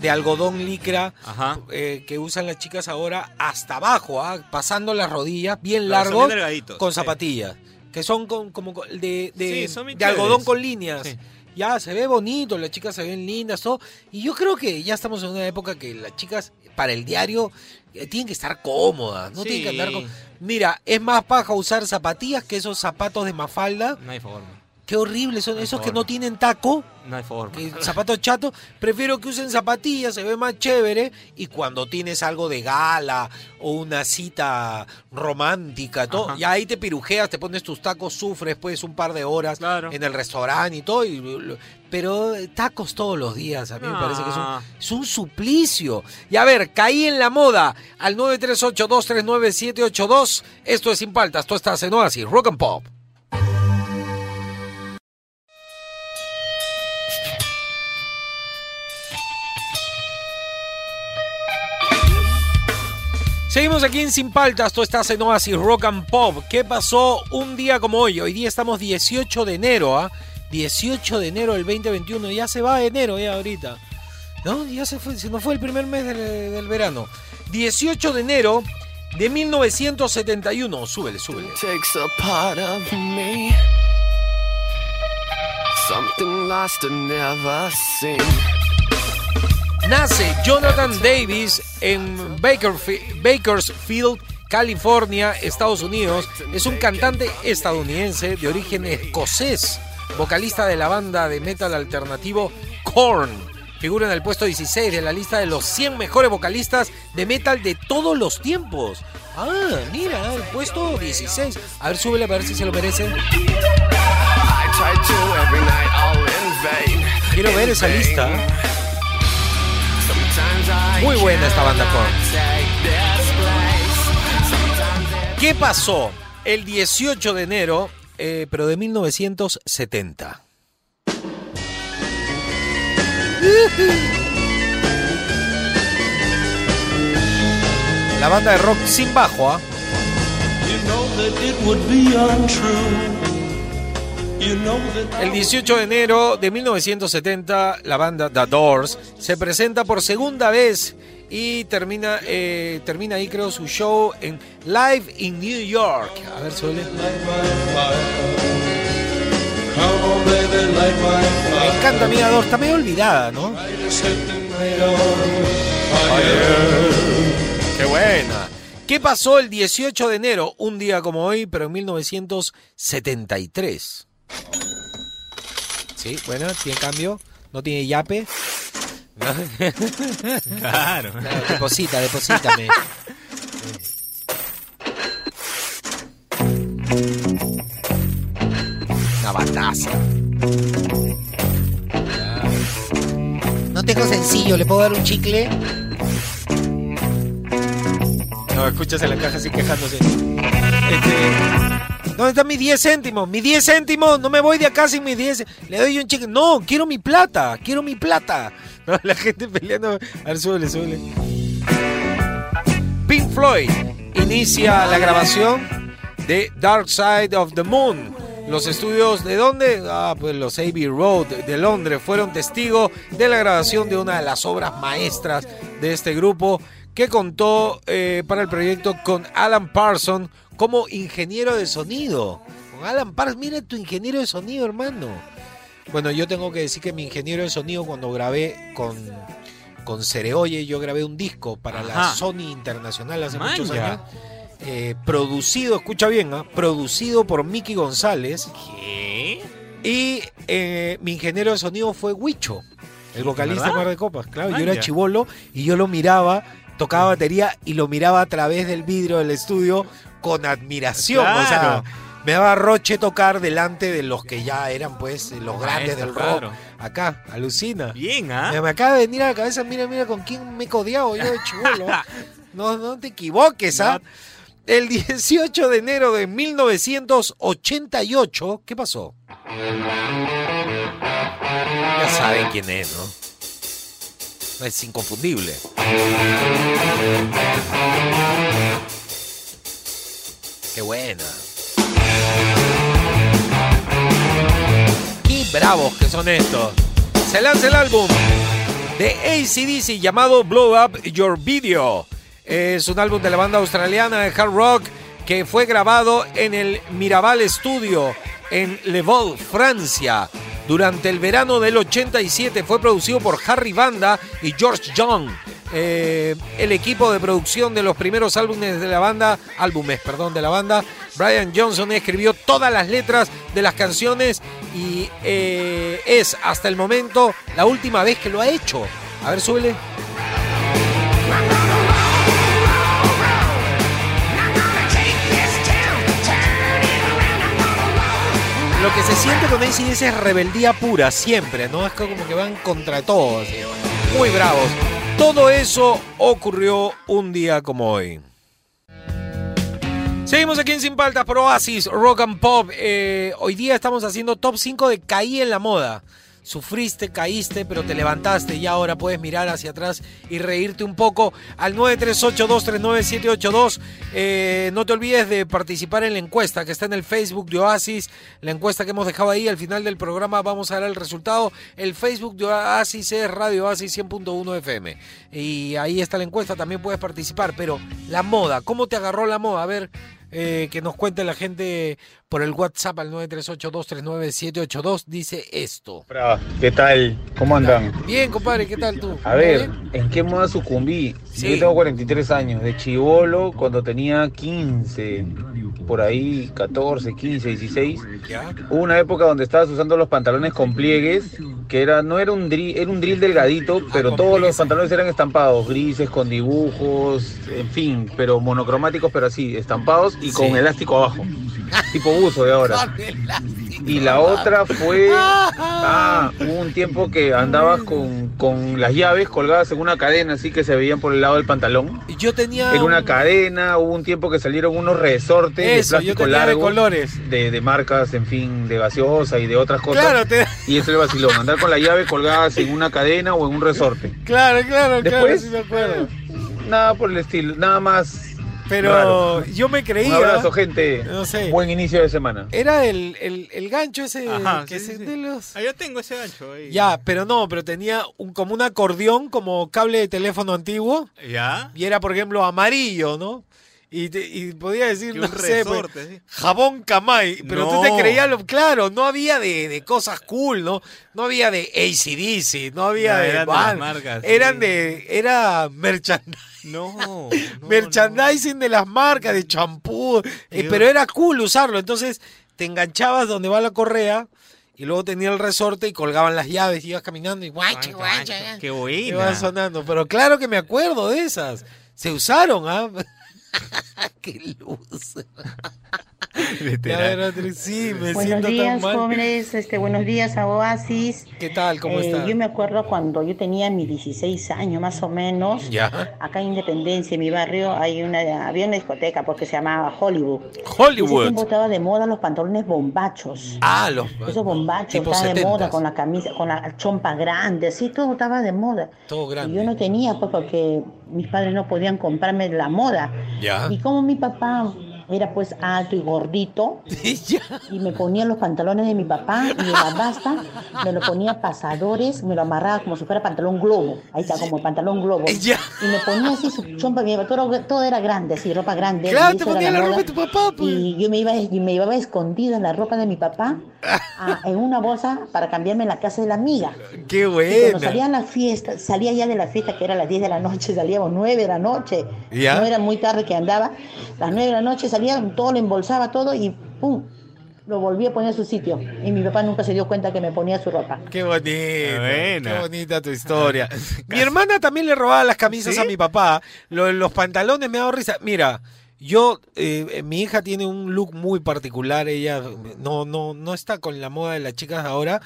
de algodón licra Ajá. eh, que usan las chicas ahora hasta abajo, ¿ah? pasando las rodillas, bien largos, bien con sí. Que son con- como de, de, Sí, son bien de algodón con líneas. Sí. ya se ve bonito, las chicas se ven lindas, todo. Y yo creo que ya estamos en una época que las chicas, para el diario, eh, tienen que estar cómodas, no tienen que andar con... Mira, es más paja usar zapatillas que esos zapatos de mafalda. No hay forma. Qué horrible son No esos que no tienen taco. No hay forma. que zapatos chatos, prefiero que usen zapatillas, se ve más chévere. Y cuando tienes algo de gala o una cita romántica, todo, Ajá. ya ahí te pirujeas, te pones tus tacos, sufres pues un par de horas en el restaurante y todo. y pero eh, tacos todos los días, a mí me parece que es un, es un suplicio. Y a ver, caí en la moda al 938-239-782. Esto es Sin Paltas, tú estás en Oasis, Rock and Pop. Seguimos aquí en Sin Paltas, tú estás en Oasis Rock and Pop. ¿Qué pasó un día como hoy? Hoy día estamos 18 de enero, ¿ah? 18 de enero del 2021, ya se va enero ya ahorita. ¿No? Ya se fue, se nos fue el primer mes del, verano. 18 de enero de 1971. Súbele, súbele. takes a part of me. Something lost and never seen. Nace Jonathan Davis en Bakersfield, California, Estados Unidos. Es un cantante estadounidense de origen escocés, vocalista de la banda de metal alternativo Korn. Figura en el puesto 16 de la lista de los 100 mejores vocalistas de metal de todos los tiempos. Ah, mira, el puesto 16. A ver, súbele a ver si se lo vain. Quiero ver esa lista. Muy buena esta banda. Sometimes ¿Qué pasó el 18 de enero, eh, pero de 1970? La banda de rock sin bajo, ¿ah? El 18 de enero de 1970, la banda The Doors se presenta por segunda vez y termina, eh, termina ahí, creo, su show en Live in New York. A ver, suele. Me encanta, a mí The Doors. Está medio olvidada, ¿no? ¡Qué buena! ¿Qué pasó el 18 de enero, un día como hoy, pero en 1973? Sí, bueno, tiene cambio, no tiene yape. ¿No? Claro. Deposita, deposítame. Una bataza. No tengo sencillo, ¿le puedo dar un chicle? No, escuchas en la caja así quejándose. Este, ¿Dónde están mis 10 céntimos? Mis 10 céntimos, no me voy de acá sin mis 10. Le doy un chicle. No, quiero mi plata, quiero mi plata. La gente peleando. A ver, súbele. Pink Floyd inicia la grabación de Dark Side of the Moon. Los estudios de dónde? Ah, pues los Abbey Road de Londres fueron testigos de la grabación de una de las obras maestras de este grupo que contó eh, para el proyecto con Alan Parson como ingeniero de sonido. Con Alan Parson, mira tu ingeniero de sonido, hermano. Bueno, yo tengo que decir que mi ingeniero de sonido cuando grabé con, con Cereoye, yo grabé un disco para la. Sony Internacional hace muchos años. eh, producido, escucha bien, ¿ah? producido por Mickey González. ¿Qué? Y eh, mi ingeniero de sonido fue Huicho, el vocalista de? Mar de Copas. Claro, yo era chivolo y yo lo miraba, tocaba batería y lo miraba a través del vidrio del estudio con admiración. O sea, me daba roche tocar delante de los que ya eran, pues, los grandes Maestro, del rock. claro. Acá, alucina. Bien, ¿ah? Me, me acaba de venir a la cabeza, mira, mira con quién me he yo de chivolo. No, no te equivoques, ¿ah? El 18 de enero de 1988, ¿qué pasó? Ya saben quién es, ¿no? Es inconfundible. Qué buena. Qué bravos que son estos. Se lanza el álbum de ACDC llamado Blow Up Your Video. Es un álbum de la banda australiana de hard rock que fue grabado en el Mirabal Studio en Le Vol, Francia. Durante el verano del 87. Fue producido por Harry Banda y George Young. Eh, el equipo de producción de los primeros álbumes de la banda, álbumes, perdón, de la banda, Brian Johnson escribió todas las letras de las canciones y eh, es hasta el momento la última vez que lo ha hecho. A ver, súbele. Lo que se siente con ACDC es rebeldía pura, siempre, ¿no? Es como que van contra todo, así. Muy bravos. Todo eso ocurrió un día como hoy. Seguimos aquí en Sin Paltas por Oasis, Rock and Pop. Eh, hoy día estamos haciendo top 5 de Caí en la moda. Sufriste, caíste, pero te levantaste y ahora puedes mirar hacia atrás y reírte un poco al 938-239-782. Eh, no te olvides de participar en la encuesta que está en el Facebook de Oasis. La encuesta que hemos dejado ahí al final del programa vamos a dar el resultado. El Facebook de Oasis es Radio Oasis 100.1 FM. Y ahí está la encuesta, también puedes participar. Pero la moda, ¿cómo te agarró la moda? A ver, eh, que nos cuente la gente por el WhatsApp al 938-239-782. Dice esto. ¿Qué tal? ¿Cómo andan? Bien, compadre, ¿qué tal tú? A ver, ¿en qué moda sucumbí? Sí. Yo tengo 43 años, de chivolo cuando tenía 15, por ahí 14, 15, 16. ¿Ya? Hubo una época donde estabas usando los pantalones con pliegues, que era no era un drill, era un drill delgadito, pero todos los pantalones eran estampados, grises, con dibujos, en fin, pero monocromáticos, pero así, estampados y con Sí. elástico abajo. Tipo buzo de ahora. Y la otra fue. Ah, hubo un tiempo que andabas con, con las llaves colgadas en una cadena, así que se veían por el lado del pantalón. Yo tenía. En una un- cadena, hubo un tiempo que salieron unos resortes Eso, de plástico tenía de largo. colores. De, de marcas, en fin, de gaseosa y de otras cosas. Claro, te- Y eso es el vacilón, andar con la llave colgadas en una cadena o en un resorte. Claro, claro, Después, claro, sí me acuerdo. Nada por el estilo, nada más. Pero yo me creía. Un abrazo, gente. No sé. Buen inicio de semana. Era el, el, el gancho ese Ajá, que sí, se sí, sí. de los- Ah, yo tengo ese gancho ahí. Ya, pero no, pero tenía un, como un acordeón, como cable de teléfono antiguo. ¿Ya? Y era, por ejemplo, amarillo, ¿no? Y, te- y podía decir, Que no sé, pues, sí. jabón Camay. Pero tú te No. creías, lo, claro, no había de, de cosas cool, ¿no? No había de ACDC, no había Ya, de... eran de las marcas, sí. Eran de... Era merchandising. No. merchandising de las marcas, de champú. eh, pero era cool usarlo. Entonces te enganchabas donde va la correa y luego tenía el resorte y colgaban las llaves y ibas caminando y guache, guache. Qué Iban buena. sonando. Pero claro que me acuerdo de esas. Se usaron, ¿ah? Qué luz. Otro- sí, me Buenos siento días, tan mal. jóvenes. Este, buenos días a Oasis. ¿Qué tal? ¿Cómo Eh, está? Yo me acuerdo cuando yo tenía mis 16 años, más o menos. Ya. Acá en Independencia, en mi barrio, hay una, había una discoteca porque se llamaba Hollywood. Hollywood. Tiempo estaba de moda los pantalones bombachos. Ah, los Esos bombachos estaban de 70s. moda con la camisa, con la chompa grande, así todo estaba de moda. Todo Y grande. yo no tenía, pues, porque mis padres no podían comprarme la moda. Ya. Y como mi papá era pues alto y gordito, y me ponía los pantalones de mi papá y en la basta me lo ponía pasadores, me lo amarraba como si fuera pantalón globo, ahí está, como pantalón globo. Y me ponía así su chompa, mi papá, todo, todo era grande, así, ropa grande. Claro, te ponía la ropa de tu papá, pues. Y yo me iba, y me llevaba escondida la ropa de mi papá a- en una bolsa para cambiarme en la casa de la amiga. Qué Y cuando salía a la fiesta, salía ya de la fiesta que era a las 10 de la noche, salíamos 9 de la noche. Ya. No era muy tarde que andaba. Las 9 de la noche salía, todo lo embolsaba todo y ¡pum! Lo volví a poner a su sitio. Y mi papá nunca se dio cuenta que me ponía su ropa. Qué bonita, buena. qué bonita tu historia. mi hermana también le robaba las camisas ¿Sí? a mi papá. Lo- los pantalones me ha dado risa. Mira, yo, eh, mi hija tiene un look muy particular. Ella no, no, no está con la moda de las chicas ahora.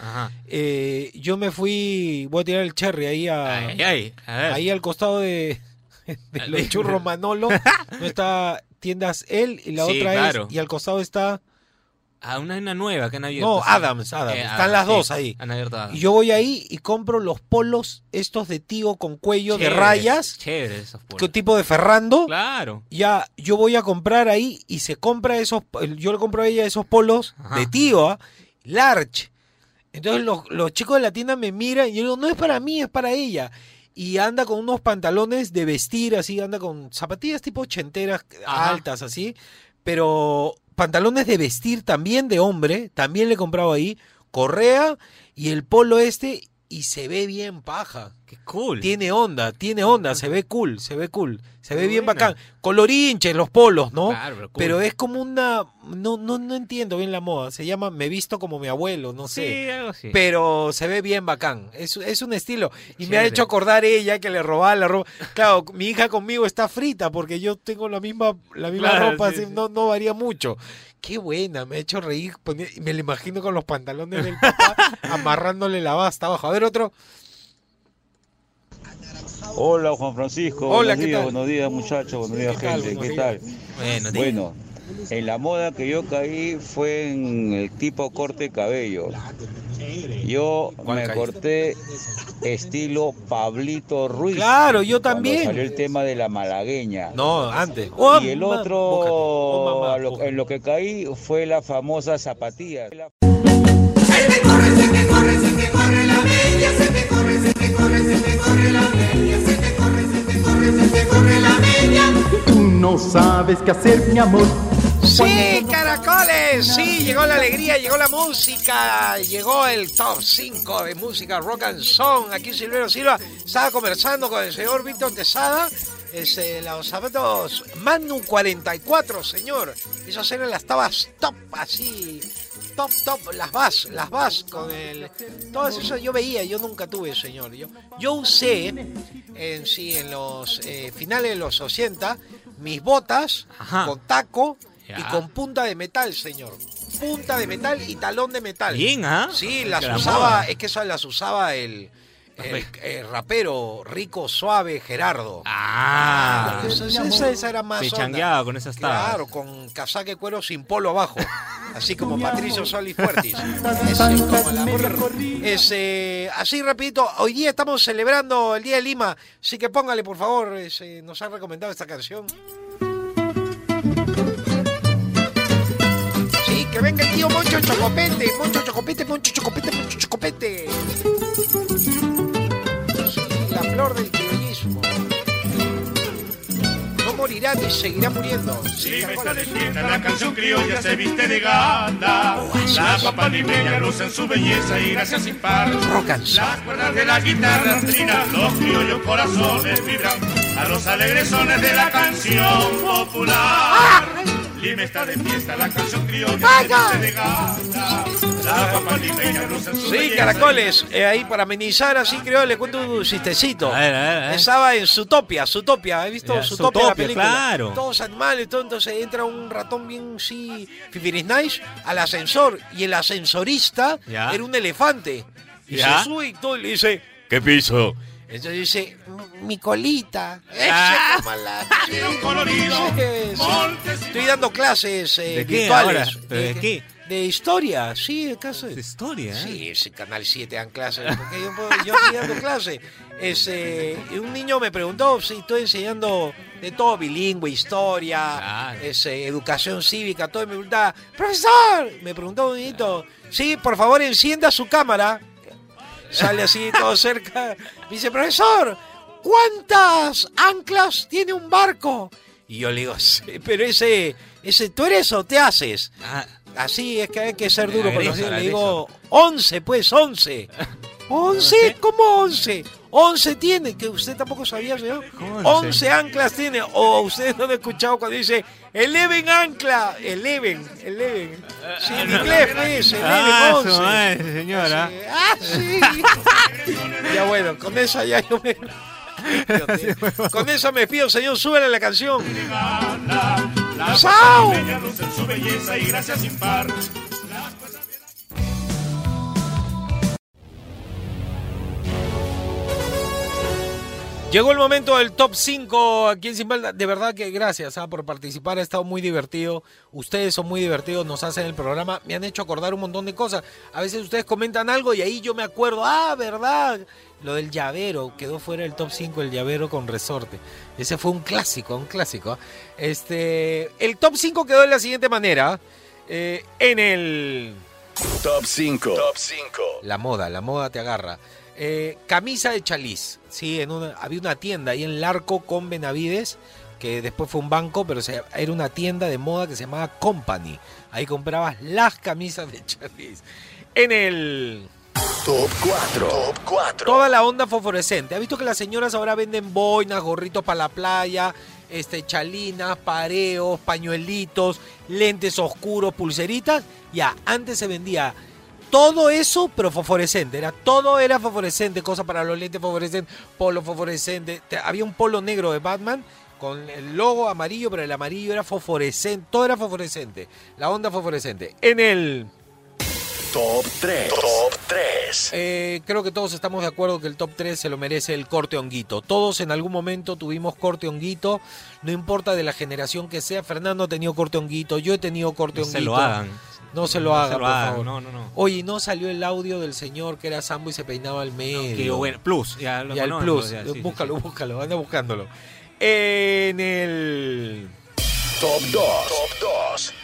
Eh, yo me fui, voy a tirar el cherry ahí a, Ay, ay, a ver. ahí al costado de, de los churros Manolo. no está tiendas él y la Sí, otra claro. es y al costado está Ah, una, una nueva que han abierto. no. Adams, Adams. Eh, Están Adams, las sí, dos ahí. Han abierto Adams. Y yo voy ahí y compro los polos estos de tío con cuello de rayas, Chéveres esos polos. que tipo de Ferrando. Claro. Ya, yo voy a comprar ahí y se compra esos, yo le compro a ella esos polos Ajá. de tío, ¿ah? large. Entonces los, los chicos de la tienda me miran y yo digo, no es para mí, es para ella. Y anda con unos pantalones de vestir, así, anda con zapatillas tipo ochenteras, Ajá. altas, así. Pero pantalones de vestir también de hombre, también le he comprado ahí, correa y el polo este y se ve bien paja. Qué cool. Tiene onda, tiene onda, se ve cool, se ve cool, se ve bien buena. bacán. Colorinches los polos, ¿no? Claro, pero cool. Pero es como una no, no no entiendo bien la moda, se llama me visto como mi abuelo, no sé. Sí, algo así. Pero se ve bien bacán, es, es un estilo. Y me ha hecho acordar ella que le robaba la ropa. Claro, mi hija conmigo está frita porque yo tengo la misma, la misma Claro, ropa, sí, así, sí. No, no varía mucho. Qué buena, me ha hecho reír. poner- me lo imagino con los pantalones del papá amarrándole la basta abajo. A ver, otro. Hola Juan Francisco, Hola, buenos ¿qué días, tal? buenos días muchachos, buenos días ¿Qué tal? gente, Buenos ¿qué días. tal? Bueno, Bueno, en la moda que yo caí fue en el tipo corte de cabello. Yo me caíste? corté estilo Pablito Ruiz. Claro, yo también. salió el tema de la malagueña. No, antes. y el otro, a lo- en lo que caí fue la famosa zapatilla. Tú no sabes qué hacer, mi amor. Sí, caracoles, sí, llegó la alegría, llegó la música, llegó el top 5 de música rock and song. Aquí Silvero Silva estaba conversando con el señor Víctor Tesada. Es, eh, los zapatos Magnum 44, señor. Esas eran las tabas top, así. Top, top, las vas, las vas con el. Todas esas yo veía, yo nunca tuve, señor. Yo, yo usé en sí, en los eh, finales de los 80, mis botas con taco y con punta de metal, señor. Punta de metal y talón de metal. Bien, ¿ah? Sí, las usaba, moda. es que esas las usaba el, el, el rapero rico suave Gerardo. Ah, esa, esa- esa era más Se onda. changueaba con esas tabas. Claro, con casaca de cuero sin polo abajo. Así como Patricio Soli Fuertis. Ese, como la brr. Ese, así rapidito, hoy día estamos celebrando el Día de Lima, así que póngale por favor, nos han recomendado esta canción. Sí, que venga el tío Moncho Chocopete, Moncho Chocopete, Moncho Chocopete, Moncho Chocopete. Sí, la flor del criollismo. No morirá ni seguirá muriendo. Sí, caracoles. La canción criolla se viste de gala. La papa limeña luce en su belleza y gracias sin par. Las cuerdas de la guitarra trinan, los criollos corazones vibran a los alegres sones de la canción popular. Lima está de fiesta, la canción criolla se viste de gala. Sí, caracoles, eh, ahí para amenizar así creo, le cuento un chistecito. A ver, a ver, a ver. Estaba en Zootopia, Zootopia, ¿he visto Zootopia, la película? claro. Todos animales, todo, entonces entra un ratón bien, sí, fifiris nice, al ascensor, y el ascensorista Ya. era un elefante. Y Ya. se sube y todo, y le dice, ¿qué piso? Entonces dice, "M- mi colita. Ah. Estoy dando clases eh, ¿De qué virtuales. de qué? De historia, sí, de caso de historia. ¿eh? Sí, ese Canal 7 dan clases. Porque yo, yo estoy dando clases. Ese, un niño me preguntó si estoy enseñando de todo, bilingüe, historia, ese, educación cívica, todo. Y me preguntaba, profesor, me preguntó un niñito, sí, por favor encienda su cámara. Sale así todo cerca. Me dice, profesor, ¿cuántas anclas tiene un barco? Y yo le digo, "Sí, pero ese, ese, ¿tú eres o te haces? Así es que hay que ser duro con los. Le digo, 11, pues, 11. ¿11? ¿Cómo 11? 11 tiene, que usted tampoco sabía, señor. 11 anclas tiene. O usted no lo ha escuchado cuando dice, eleven ancla. Eleven, eleven. Sí, en inglés, pues, eleven, Ah, su 11. madre, señora. Ah, sí. ya bueno, con esa ya yo me... Con eso me pido, señor, súbele la canción. La ¡Chao! su belleza y gracias sin par. Llegó el momento del top 5 aquí en Sin Falta. De verdad que gracias ah, por participar, ha estado muy divertido. Ustedes son muy divertidos, nos hacen el programa, me han hecho acordar un montón de cosas. A veces ustedes comentan algo y ahí yo me acuerdo, ah, verdad. Lo del llavero, quedó fuera del top 5 el llavero con resorte. Ese fue un clásico, un clásico. Este, el top 5 quedó de la siguiente manera. eh, en el Top 5. Top 5. la moda, la moda te agarra. Eh, camisa de chaliz. Sí, en una, había una tienda ahí en Larco con Benavides, que después fue un banco, pero se- era una tienda de moda que se llamaba Company. Ahí comprabas las camisas de chaliz. En el Top 4. Top 4. toda la onda fosforescente. ¿Ha visto que las señoras ahora venden boinas, gorritos para la playa, este, chalinas, pareos, pañuelitos, lentes oscuros, pulseritas? Ya, antes se vendía todo eso, pero fosforescente. Era, todo era fosforescente, cosas para los lentes fosforescentes, polo fosforescente. Te- había un polo negro de Batman con el logo amarillo, pero el amarillo era fosforescente. Todo era fosforescente. La onda fosforescente. En el... Top 3. Top 3. Eh, creo que todos estamos de acuerdo que el top 3 se lo merece el corte honguito. Todos en algún momento tuvimos corte honguito, no importa de la generación que sea. Fernando ha tenido corte honguito, yo he tenido corte No honguito. se lo hagan. No se lo No hagan, se lo por hagan, favor. no, no, no. Oye, no salió el audio del señor que era Sambo y se peinaba al medio. Qué bueno. Plus, ya lo Ya el plus. ya, sí, sí, búscalo, búscalo, anda buscándolo. En el. Top 2. Top 2.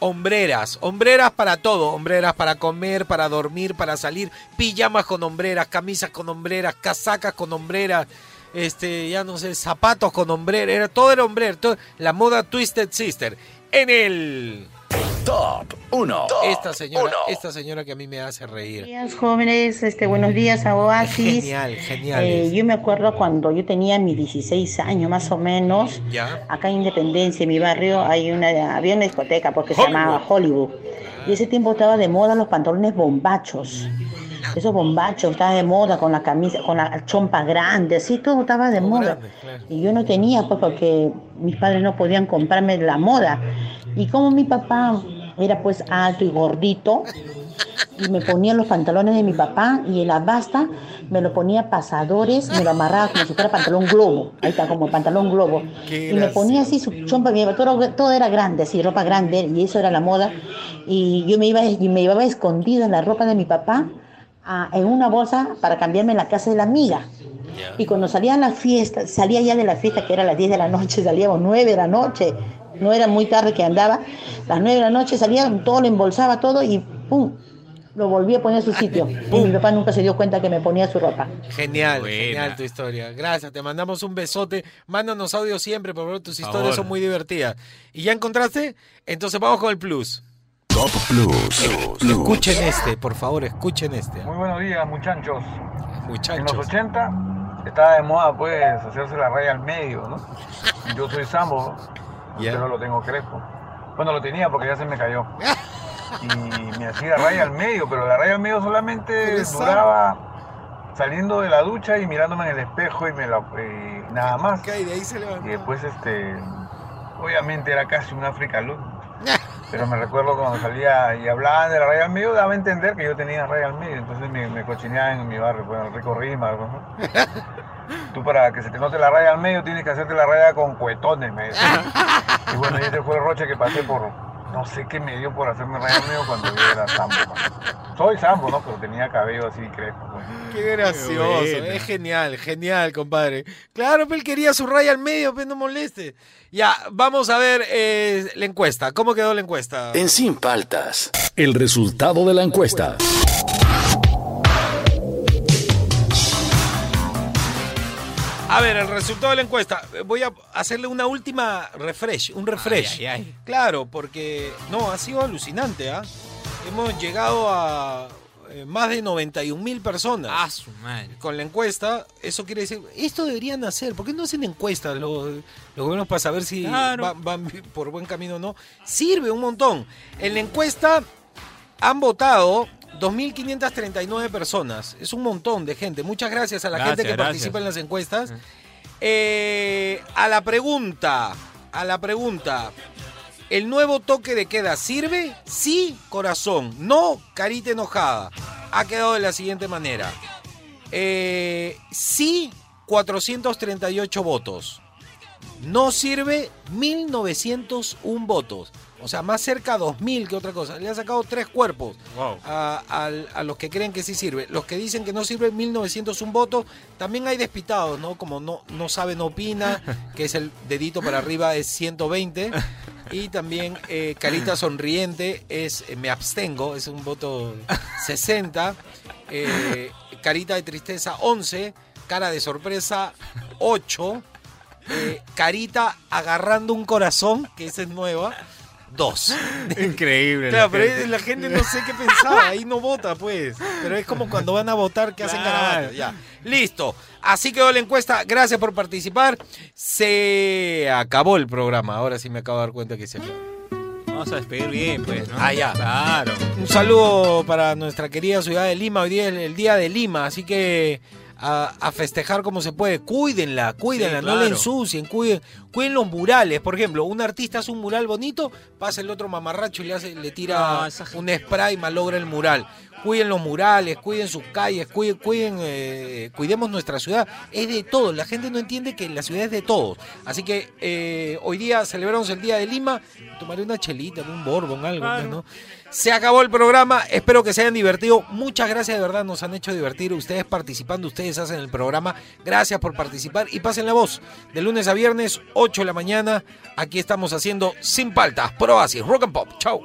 Hombreras, hombreras para todo, hombreras para comer, para dormir, para salir, pijamas con hombreras, camisas con hombreras, casacas con hombreras, este, ya no sé, zapatos con hombreras, era, todo era hombrero, la moda Twisted Sister. En el Top 1. esta señora, esta señora que a mí me hace reír. días, jóvenes, este, buenos días a Oasis. Genial, genial. Eh, yo me acuerdo cuando yo tenía mis 16 años más o menos, ya. acá en Independencia, en mi barrio, hay una, había una discoteca porque se llamaba Hollywood. Y ese tiempo estaba de moda los pantalones bombachos. Esos bombachos estaban de moda con la camisa, con la chompa grande, así todo estaba de moda. Y yo no tenía, pues porque mis padres no podían comprarme la moda. Y como mi papá era pues alto y gordito, y me ponía los pantalones de mi papá y en la basta me lo ponía pasadores, me lo amarraba como si fuera pantalón globo, ahí está, como pantalón globo. Y me ponía así su chompa, mi- todo, todo era grande, así, ropa grande, y eso era la moda. Y yo me iba y me llevaba escondida la ropa de mi papá a- en una bolsa para cambiarme en la casa de la amiga. Y cuando salía a la fiesta, salía ya de la fiesta, que era a las 10 de la noche, salíamos 9 de la noche, no era muy tarde que andaba, las 9 de la noche salía, todo lo embolsaba todo y ¡pum! Lo volví a poner a su sitio. Y mi papá nunca se dio cuenta que me ponía su ropa. Genial, Buena. genial tu historia. Gracias, te mandamos un besote. Mándanos audio siempre, por favor, tus Favor. historias son muy divertidas. ¿Y ya encontraste? Entonces vamos con el plus. Top Plus. Escuchen este, por favor, escuchen este. Muy buenos días, muchachos. Muchachos. En los 80 estaba de moda, pues, hacerse la raya al medio, ¿no? Yo soy sambo, Ya. pero lo tengo crespo. Bueno, lo tenía porque ya se me cayó. Y me hacía raya al medio, pero la raya al medio solamente duraba saliendo de la ducha y mirándome en el espejo y me la, nada más. Ok, de ahí se levantó. Y después, este, obviamente era casi un África Look. Pero me recuerdo cuando salía y hablaban de la raya al medio, daba a entender que yo tenía raya al medio. Entonces me, me cochineaban en mi barrio, pues, en el Rico Rima. ¿no? Tú para que se te note la raya al medio tienes que hacerte la raya con cuetones, me decían. Y bueno, ese fue el roche que pasé por, no sé qué me dio por hacerme raya al medio cuando yo era mano. Soy sambo, ¿no? Pero tenía cabello así crespo. pues. Qué gracioso, es genial, genial, compadre. Claro, pero él quería su raya al medio, pero no moleste. Ya, vamos a ver eh, la encuesta. ¿Cómo quedó la encuesta? En Sin Paltas. El resultado de la encuesta. A ver, el resultado de la encuesta. Voy a hacerle una última refresh, un refresh. Ay, ay, ay. Claro, porque no, ha sido alucinante, ¿ah? Hemos llegado a eh, más de 91 mil personas. Ah, su madre. Con la encuesta, eso quiere decir, esto deberían hacer. ¿Por qué no hacen encuestas los, los gobiernos para saber si Claro. van por buen camino o no? Sirve un montón. En la encuesta han votado 2.539 personas. Es un montón de gente. Muchas gracias a la Gracias, gente que gracias. participa en las encuestas. Eh, a la pregunta, a la pregunta, ¿el nuevo toque de queda sirve? Sí, corazón. No, carita enojada. Ha quedado de la siguiente manera. Eh, sí, 438 votos. No sirve 1901 votos. O sea, más cerca a 2000 que otra cosa. Le ha sacado tres cuerpos Wow. a, al- a los que creen que sí sirve. Los que dicen que no sirve 1901 votos, también hay despitados, ¿no? Como no, no sabe, no opina, que es el dedito para arriba es 120. Y también eh, carita sonriente es eh, me abstengo, es un voto 60. Eh, carita de tristeza 11. Cara de sorpresa 8. eh, carita agarrando un corazón, que esa es nueva. Dos. Increíble. Claro, la pero gente. la gente no sé qué pensaba, ahí no vota, pues. Pero es como cuando van a votar que hacen Claro. Ya. Listo. Así quedó la encuesta. Gracias por participar. Se acabó el programa. Ahora sí me acabo de dar cuenta que se acabó. Vamos a despedir bien, pues, ¿no? Ah, ya. Claro. Un saludo para nuestra querida ciudad de Lima. Hoy día es el día de Lima, así que a, a festejar como se puede. Cuídenla, cuídenla, Sí, no la ensucien, cuiden, cuiden los murales. Por ejemplo, un artista hace un mural bonito, pasa el otro mamarracho y le, hace, le tira No, un spray y malogra el mural. Cuiden los murales, cuiden sus calles, cuiden, cuiden, eh, cuidemos nuestra ciudad. Es de todos. La gente no entiende que la ciudad es de todos. Así que eh, hoy día celebramos el Día de Lima. Tomaré una chelita, un bourbon, algo, ¿no? Se acabó el programa. Espero que se hayan divertido. Muchas gracias, de verdad. Nos han hecho divertir. Ustedes participando, ustedes hacen el programa. Gracias por participar y pasen la voz. De lunes a viernes, 8 de la mañana. Aquí estamos haciendo Sin Paltas, Proasis, Rock and Pop. Chau.